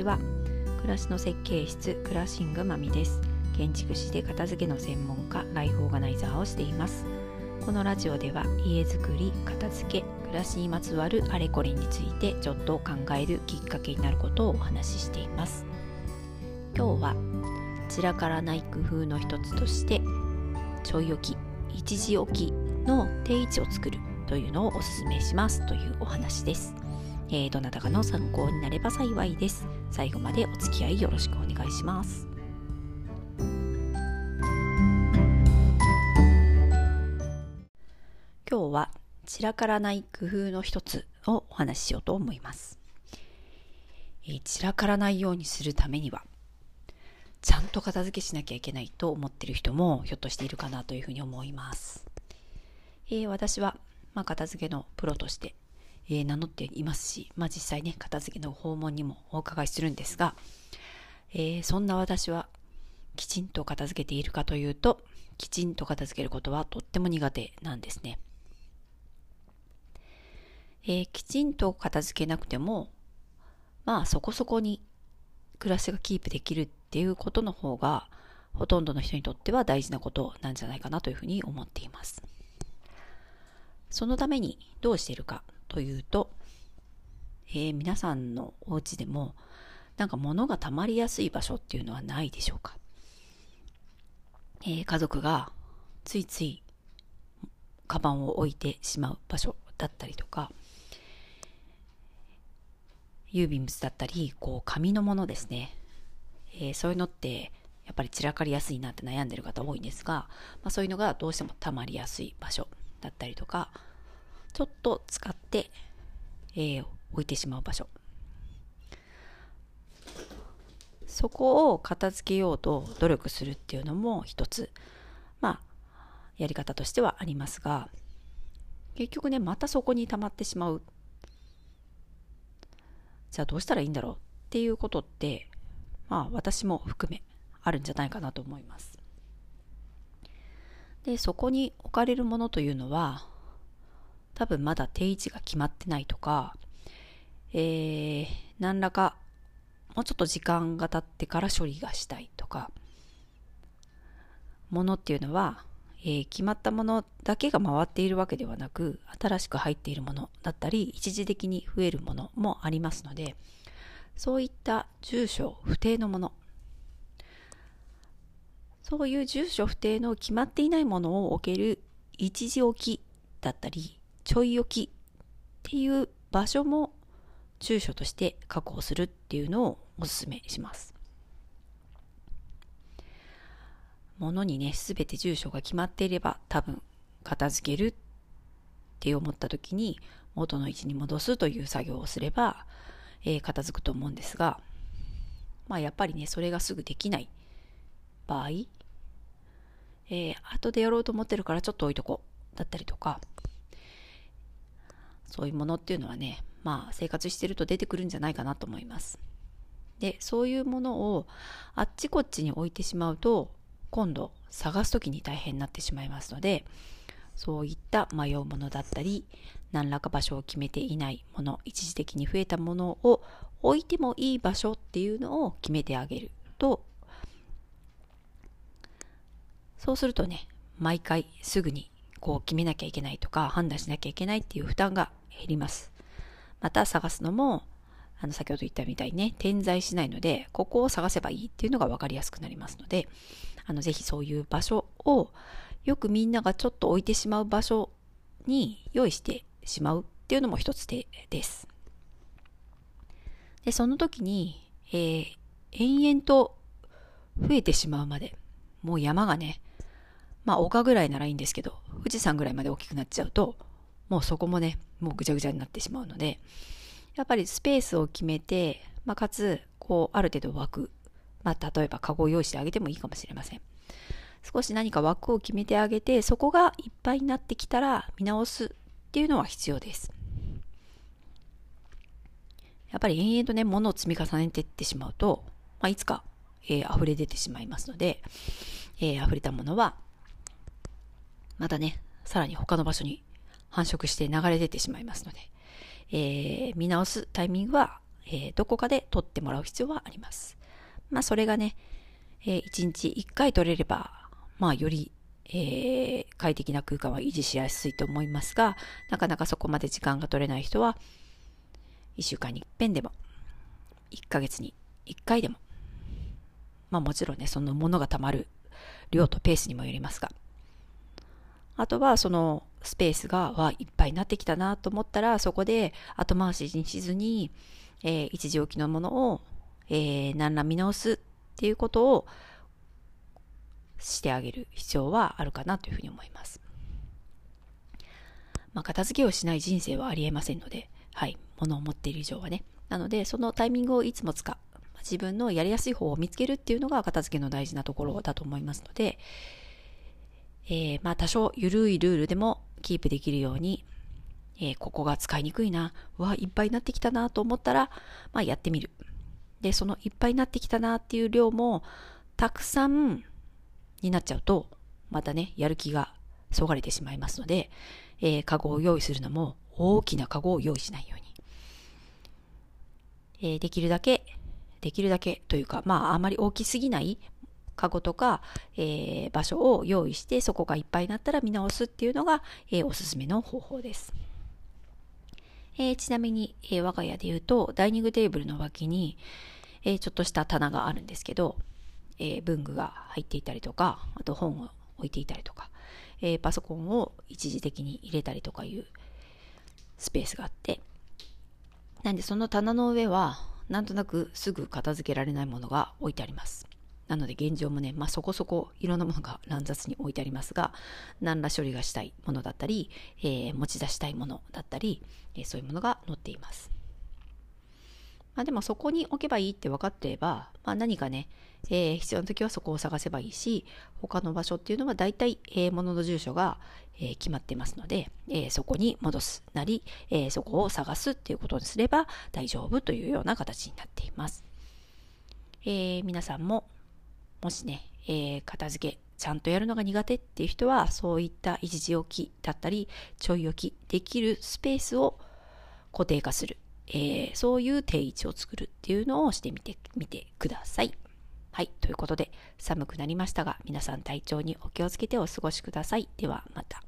ちは暮らしの設計室クラッシングまみです。建築士で片付けの専門家ライフオーガナイザーをしています。このラジオでは家づくり片付け暮らしにまつわるあれこれについてちょっと考えるきっかけになることをお話ししています。今日は散らからない工夫の一つとしてちょい置き一時置きの定位置を作るというのをお勧めしますというお話です。えー、どなたかの参考になれば幸いです。最後までお付き合いよろしくお願いします。今日は散らからない工夫の一つをお話ししようと思います。えー、散らからないようにするためには、ちゃんと片付けしなきゃいけないと思ってる人もひょっとしているかなというふうに思います。えー、私は、まあ、片付けのプロとしてえ、名乗っていますし、まあ、実際ね、片付けの訪問にもお伺いするんですが、えー、そんな私はきちんと片付けているかというと、きちんと片付けることはとっても苦手なんですね。えー、きちんと片付けなくても、まあそこそこに暮らしがキープできるっていうことの方が、ほとんどの人にとっては大事なことなんじゃないかなというふうに思っています。そのためにどうしているかというと、えー、皆さんのお家でもなんか物が溜まりやすい場所っていうのはないでしょうか、えー、家族がついついカバンを置いてしまう場所だったりとか郵便物だったりこう紙のものですね、えー、そういうのってやっぱり散らかりやすいなって悩んでる方多いんですが、まあ、そういうのがどうしても溜まりやすい場所だったりとかちょっと使って、えー、置いてしまう場所。そこを片付けようと努力するっていうのも一つまあやり方としてはありますが結局ねまたそこに溜まってしまう。じゃあどうしたらいいんだろうっていうことってまあ私も含めあるんじゃないかなと思います。でそこに置かれるものというのは多分まだ定位置が決まってないとか、えー、何らかもうちょっと時間が経ってから処理がしたいとか、ものっていうのは、えー、決まったものだけが回っているわけではなく、新しく入っているものだったり、一時的に増えるものもありますので、そういった住所不定のもの、そういう住所不定の決まっていないものを置ける一時置きだったり、ちょい置きっていう場所も住所として確保するっていうのをお勧めします。物にね、すべて住所が決まっていれば多分片付けるって思った時に元の位置に戻すという作業をすれば、えー、片付くと思うんですが、まあやっぱりね、それがすぐできない場合、えー、後でやろうと思ってるからちょっと置いとこうだったりとか、そういうものっていうのはね、まあ生活してると出てくるんじゃないかなと思います。で、そういうものをあっちこっちに置いてしまうと、今度探す時に大変になってしまいますので、そういった迷うものだったり、何らか場所を決めていないもの、一時的に増えたものを置いてもいい場所っていうのを決めてあげると、そうするとね、毎回すぐにこう決めなきゃいけないとか判断しなきゃいけないっていう負担が減ります。また探すのも、あの、先ほど言ったみたいにね、点在しないので、ここを探せばいいっていうのが分かりやすくなりますので、あの、ぜひそういう場所を、よくみんながちょっと置いてしまう場所に用意してしまうっていうのも一つ手です。で、その時に、えー、延々と増えてしまうまで、もう山がね、まあ丘ぐらいならいいんですけど、富士山ぐらいまで大きくなっちゃうと、もうそこもね、もうぐちゃぐちゃになってしまうので、やっぱりスペースを決めて、まあ、かつ、こう、ある程度枠、まあ、例えばカゴを用意してあげてもいいかもしれません。少し何か枠を決めてあげて、そこがいっぱいになってきたら見直すっていうのは必要です。やっぱり延々とね、物を積み重ねていってしまうと、まあ、いつか、えー、溢れ出てしまいますので、えー、溢れたものは、またね、さらに他の場所に繁殖して流れ出てしまいますので、えー、見直すタイミングはえー、どこかで取ってもらう必要はあります。まあそれがね、えー、1日1回取れれば、まあより、えー、快適な空間は維持しやすいと思いますが、なかなかそこまで時間が取れない人は、1週間に一遍でも、1ヶ月に1回でも、まあもちろんね、そのものがたまる量とペースにもよりますが、あとはそのスペースがはいっぱいになってきたなと思ったら、そこで後回しにしずに、えー、一時置きのものを、えー、何ら見直すっていうことをしてあげる必要はあるかなというふうに思います。まあ、片付けをしない人生はありえませんので、はい、物を持っている以上はね。なので、そのタイミングをいつも使う。自分のやりやすい方を見つけるっていうのが片付けの大事なところだと思いますので、えー、まあ多少緩いルールでもキープできるように、えー、ここが使いにくいな、わ、いっぱいになってきたなと思ったら、まあやってみる。で、そのいっぱいになってきたなっていう量も、たくさんになっちゃうと、またね、やる気がそがれてしまいますので、えー、カゴを用意するのも大きなカゴを用意しないように。えー、できるだけ、できるだけというか、まああまり大きすぎないカゴとか、えー、場所を用意してそこがいっぱいになったら見直すっていうのが、えー、おすすめの方法です。えー、ちなみに、え我が家で言うとダイニングテーブルの脇に、えちょっとした棚があるんですけど、え文具が入っていたりとかあと本を置いていたりとか、えパソコンを一時的に入れたりとかいうスペースがあってなんでその棚の上はなんとなくすぐ片付けられないものが置いてあります。なので現状もね、まあ、そこそこいろんなものが乱雑に置いてありますが、何ら処理がしたいものだったり、えー、持ち出したいものだったり、えー、そういうものが載っています。まあ、でもそこに置けばいいって分かっていれば、まあ、何かね、えー、必要な時はそこを探せばいいし、他の場所っていうのは大体、えー、物の住所が、えー、決まってますので、えー、そこに戻すなり、えー、そこを探すっていうことにすれば大丈夫というような形になっています。えー、皆さんももしね、えー、片付けちゃんとやるのが苦手っていう人はそういった一時置きだったりちょい置きできるスペースを固定化する、えー、そういう定位置を作るっていうのをしてみてみてください。はい。ということで、寒くなりましたが、皆さん体調にお気をつけてお過ごしください。ではまた。